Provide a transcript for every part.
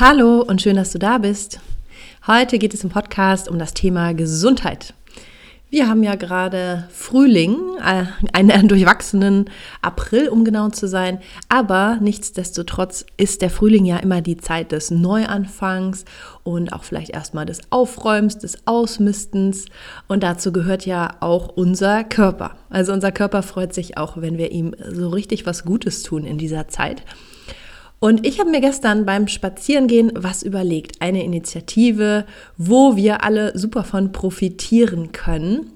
Hallo und schön, dass du da bist. Heute geht es im Podcast um das Thema Gesundheit. Wir haben ja gerade Frühling, äh, einen durchwachsenen April, um genau zu sein. Aber nichtsdestotrotz ist der Frühling ja immer die Zeit des Neuanfangs und auch vielleicht erstmal des Aufräumens, des Ausmistens. Und dazu gehört ja auch unser Körper. Also unser Körper freut sich auch, wenn wir ihm so richtig was Gutes tun in dieser Zeit. Und ich habe mir gestern beim Spazierengehen was überlegt. Eine Initiative, wo wir alle super von profitieren können.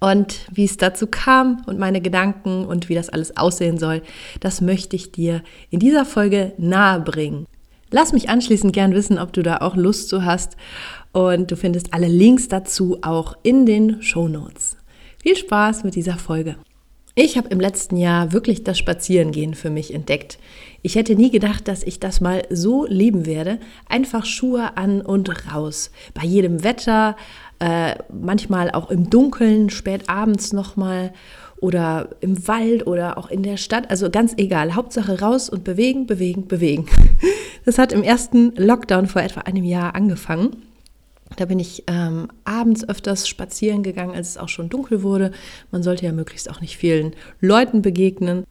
Und wie es dazu kam und meine Gedanken und wie das alles aussehen soll, das möchte ich dir in dieser Folge nahebringen. Lass mich anschließend gern wissen, ob du da auch Lust zu hast. Und du findest alle Links dazu auch in den Show Notes. Viel Spaß mit dieser Folge. Ich habe im letzten Jahr wirklich das Spazierengehen für mich entdeckt. Ich hätte nie gedacht, dass ich das mal so lieben werde. Einfach Schuhe an und raus. Bei jedem Wetter, äh, manchmal auch im Dunkeln, spät abends nochmal oder im Wald oder auch in der Stadt. Also ganz egal. Hauptsache raus und bewegen, bewegen, bewegen. Das hat im ersten Lockdown vor etwa einem Jahr angefangen. Da bin ich ähm, abends öfters spazieren gegangen, als es auch schon dunkel wurde. Man sollte ja möglichst auch nicht vielen Leuten begegnen.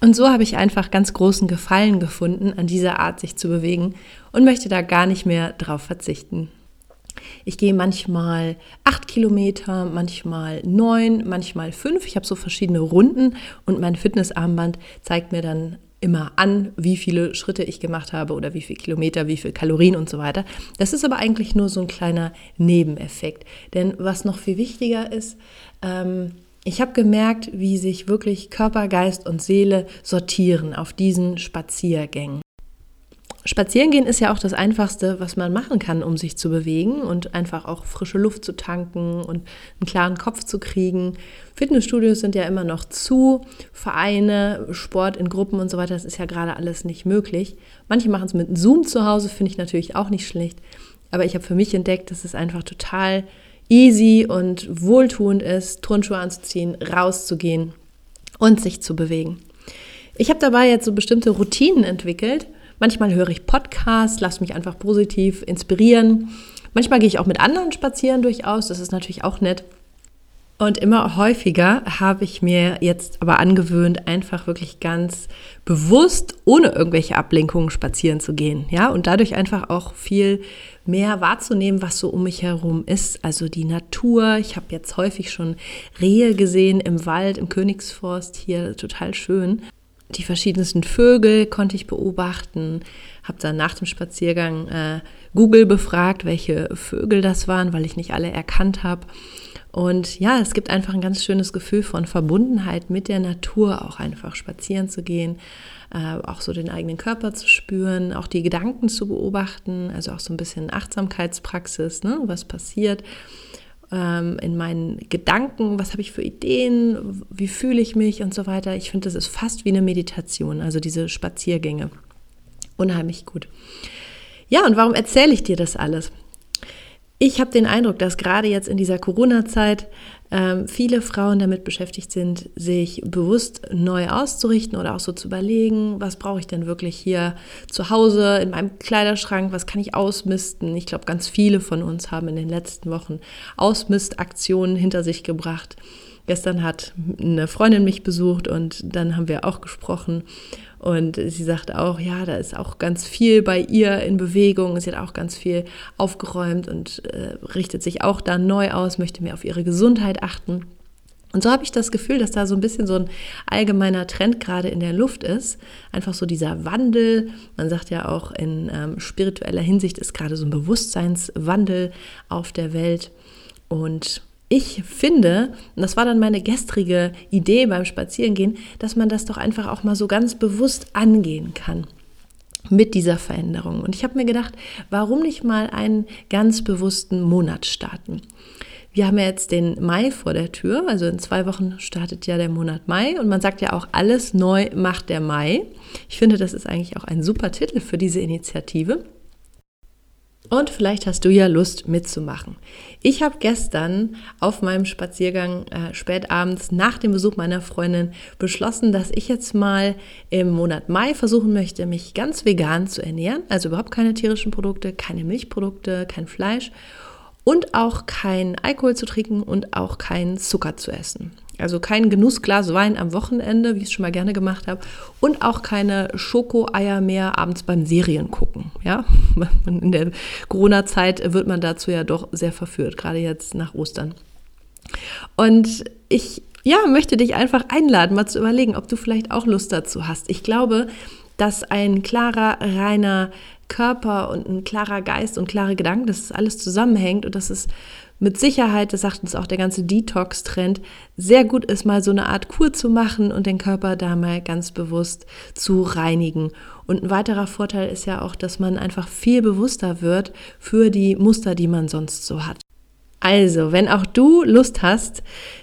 Und so habe ich einfach ganz großen Gefallen gefunden an dieser Art, sich zu bewegen und möchte da gar nicht mehr drauf verzichten. Ich gehe manchmal acht Kilometer, manchmal neun, manchmal fünf. Ich habe so verschiedene Runden und mein Fitnessarmband zeigt mir dann immer an, wie viele Schritte ich gemacht habe oder wie viele Kilometer, wie viele Kalorien und so weiter. Das ist aber eigentlich nur so ein kleiner Nebeneffekt. Denn was noch viel wichtiger ist, ähm, ich habe gemerkt, wie sich wirklich Körper, Geist und Seele sortieren auf diesen Spaziergängen. Spazierengehen ist ja auch das Einfachste, was man machen kann, um sich zu bewegen und einfach auch frische Luft zu tanken und einen klaren Kopf zu kriegen. Fitnessstudios sind ja immer noch zu, Vereine, Sport in Gruppen und so weiter, das ist ja gerade alles nicht möglich. Manche machen es mit Zoom zu Hause, finde ich natürlich auch nicht schlecht. Aber ich habe für mich entdeckt, dass es einfach total easy und wohltuend ist, Turnschuhe anzuziehen, rauszugehen und sich zu bewegen. Ich habe dabei jetzt so bestimmte Routinen entwickelt, Manchmal höre ich Podcasts, lasse mich einfach positiv inspirieren. Manchmal gehe ich auch mit anderen spazieren durchaus, das ist natürlich auch nett. Und immer häufiger habe ich mir jetzt aber angewöhnt, einfach wirklich ganz bewusst, ohne irgendwelche Ablenkungen spazieren zu gehen. Ja, und dadurch einfach auch viel mehr wahrzunehmen, was so um mich herum ist. Also die Natur. Ich habe jetzt häufig schon Rehe gesehen im Wald, im Königsforst hier, total schön die verschiedensten Vögel konnte ich beobachten, habe dann nach dem Spaziergang äh, Google befragt, welche Vögel das waren, weil ich nicht alle erkannt habe. Und ja, es gibt einfach ein ganz schönes Gefühl von Verbundenheit mit der Natur, auch einfach spazieren zu gehen, äh, auch so den eigenen Körper zu spüren, auch die Gedanken zu beobachten, also auch so ein bisschen Achtsamkeitspraxis, ne, was passiert ähm, in meinen Gedanken, was habe ich für Ideen, wie fühle ich mich und so weiter. Ich finde, das ist fast wie eine Meditation, also diese Spaziergänge. Unheimlich gut. Ja, und warum erzähle ich dir das alles? Ich habe den Eindruck, dass gerade jetzt in dieser Corona-Zeit ähm, viele Frauen damit beschäftigt sind, sich bewusst neu auszurichten oder auch so zu überlegen, was brauche ich denn wirklich hier zu Hause in meinem Kleiderschrank, was kann ich ausmisten. Ich glaube, ganz viele von uns haben in den letzten Wochen Ausmistaktionen hinter sich gebracht Gestern hat eine Freundin mich besucht und dann haben wir auch gesprochen. Und sie sagt auch, ja, da ist auch ganz viel bei ihr in Bewegung. Sie hat auch ganz viel aufgeräumt und äh, richtet sich auch da neu aus, möchte mehr auf ihre Gesundheit achten. Und so habe ich das Gefühl, dass da so ein bisschen so ein allgemeiner Trend gerade in der Luft ist. Einfach so dieser Wandel. Man sagt ja auch, in ähm, spiritueller Hinsicht ist gerade so ein Bewusstseinswandel auf der Welt. Und ich finde, und das war dann meine gestrige Idee beim Spazierengehen, dass man das doch einfach auch mal so ganz bewusst angehen kann mit dieser Veränderung. Und ich habe mir gedacht, warum nicht mal einen ganz bewussten Monat starten? Wir haben ja jetzt den Mai vor der Tür, also in zwei Wochen startet ja der Monat Mai und man sagt ja auch, alles neu macht der Mai. Ich finde, das ist eigentlich auch ein super Titel für diese Initiative. Und vielleicht hast du ja Lust mitzumachen. Ich habe gestern auf meinem Spaziergang äh, spät abends nach dem Besuch meiner Freundin beschlossen, dass ich jetzt mal im Monat Mai versuchen möchte, mich ganz vegan zu ernähren. Also überhaupt keine tierischen Produkte, keine Milchprodukte, kein Fleisch und auch kein Alkohol zu trinken und auch keinen Zucker zu essen. Also kein Genussglas Wein am Wochenende, wie ich es schon mal gerne gemacht habe, und auch keine Schokoeier mehr abends beim Serien gucken. Ja, in der Corona-Zeit wird man dazu ja doch sehr verführt, gerade jetzt nach Ostern. Und ich ja, möchte dich einfach einladen, mal zu überlegen, ob du vielleicht auch Lust dazu hast. Ich glaube, dass ein klarer, reiner Körper und ein klarer Geist und klare Gedanken, dass es alles zusammenhängt und dass es mit Sicherheit, das sagt uns auch der ganze Detox-Trend, sehr gut ist, mal so eine Art Kur zu machen und den Körper da mal ganz bewusst zu reinigen. Und ein weiterer Vorteil ist ja auch, dass man einfach viel bewusster wird für die Muster, die man sonst so hat. Also, wenn auch du Lust hast,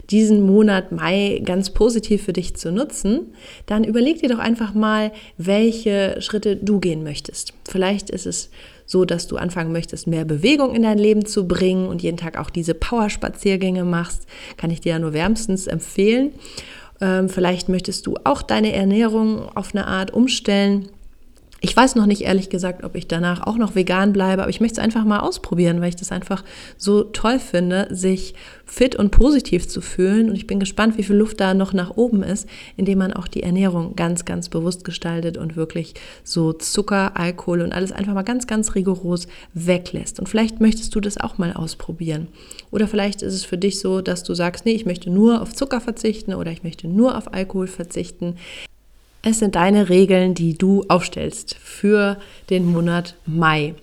diesen Monat Mai ganz positiv für dich zu nutzen, dann überleg dir doch einfach mal, welche Schritte du gehen möchtest. Vielleicht ist es so, dass du anfangen möchtest, mehr Bewegung in dein Leben zu bringen und jeden Tag auch diese Powerspaziergänge machst, kann ich dir ja nur wärmstens empfehlen. Ähm, vielleicht möchtest du auch deine Ernährung auf eine Art umstellen ich weiß noch nicht ehrlich gesagt, ob ich danach auch noch vegan bleibe, aber ich möchte es einfach mal ausprobieren, weil ich das einfach so toll finde, sich fit und positiv zu fühlen. Und ich bin gespannt, wie viel Luft da noch nach oben ist, indem man auch die Ernährung ganz, ganz bewusst gestaltet und wirklich so Zucker, Alkohol und alles einfach mal ganz, ganz rigoros weglässt. Und vielleicht möchtest du das auch mal ausprobieren. Oder vielleicht ist es für dich so, dass du sagst, nee, ich möchte nur auf Zucker verzichten oder ich möchte nur auf Alkohol verzichten. Es sind deine Regeln, die du aufstellst für den Monat Mai.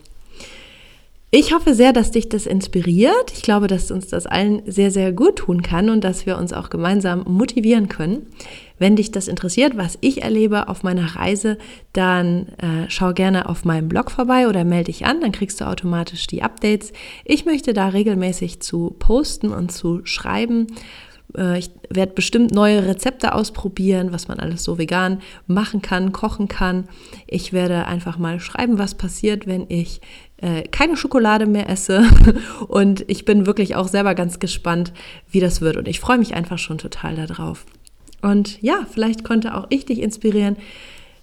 Ich hoffe sehr, dass dich das inspiriert. Ich glaube, dass uns das allen sehr, sehr gut tun kann und dass wir uns auch gemeinsam motivieren können. Wenn dich das interessiert, was ich erlebe auf meiner Reise, dann äh, schau gerne auf meinem Blog vorbei oder melde dich an, dann kriegst du automatisch die Updates. Ich möchte da regelmäßig zu posten und zu schreiben ich werde bestimmt neue Rezepte ausprobieren, was man alles so vegan machen kann, kochen kann. Ich werde einfach mal schreiben, was passiert, wenn ich äh, keine Schokolade mehr esse. Und ich bin wirklich auch selber ganz gespannt, wie das wird. Und ich freue mich einfach schon total darauf. Und ja, vielleicht konnte auch ich dich inspirieren,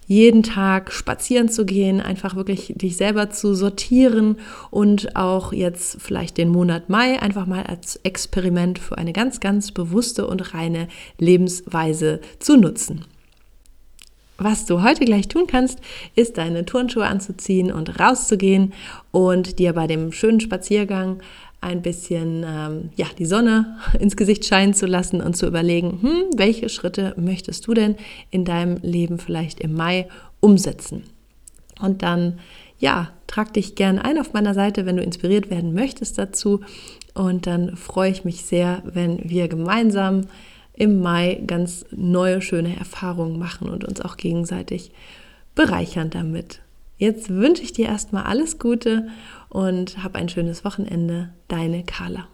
jeden Tag spazieren zu gehen, einfach wirklich dich selber zu sortieren und auch jetzt vielleicht den Monat Mai einfach mal als Experiment für eine ganz, ganz bewusste und reine Lebensweise zu nutzen. Was du heute gleich tun kannst, ist deine Turnschuhe anzuziehen und rauszugehen und dir bei dem schönen Spaziergang ein bisschen ähm, ja, die Sonne ins Gesicht scheinen zu lassen und zu überlegen, hm, welche Schritte möchtest du denn in deinem Leben vielleicht im Mai umsetzen? Und dann, ja, trag dich gern ein auf meiner Seite, wenn du inspiriert werden möchtest dazu. Und dann freue ich mich sehr, wenn wir gemeinsam im Mai ganz neue, schöne Erfahrungen machen und uns auch gegenseitig bereichern damit. Jetzt wünsche ich dir erstmal alles Gute und hab ein schönes Wochenende. Deine Carla.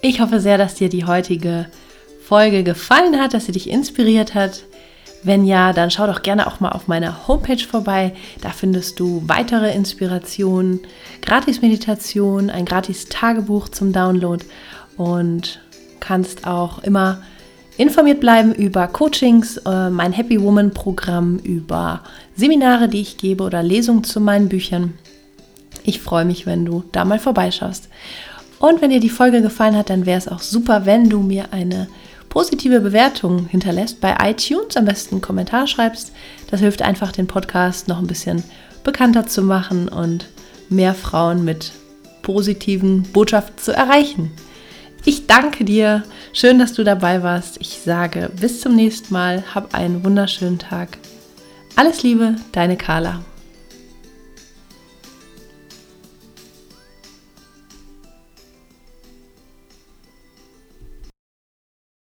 Ich hoffe sehr, dass dir die heutige Folge gefallen hat, dass sie dich inspiriert hat. Wenn ja, dann schau doch gerne auch mal auf meiner Homepage vorbei. Da findest du weitere Inspirationen, Gratis-Meditation, ein Gratis-Tagebuch zum Download und kannst auch immer informiert bleiben über Coachings, äh, mein Happy Woman Programm, über Seminare, die ich gebe oder Lesungen zu meinen Büchern. Ich freue mich, wenn du da mal vorbeischaust. Und wenn dir die Folge gefallen hat, dann wäre es auch super, wenn du mir eine positive Bewertung hinterlässt bei iTunes, am besten einen Kommentar schreibst. Das hilft einfach, den Podcast noch ein bisschen bekannter zu machen und mehr Frauen mit positiven Botschaften zu erreichen. Ich danke dir. Schön, dass du dabei warst. Ich sage bis zum nächsten Mal. Hab einen wunderschönen Tag. Alles Liebe, deine Carla.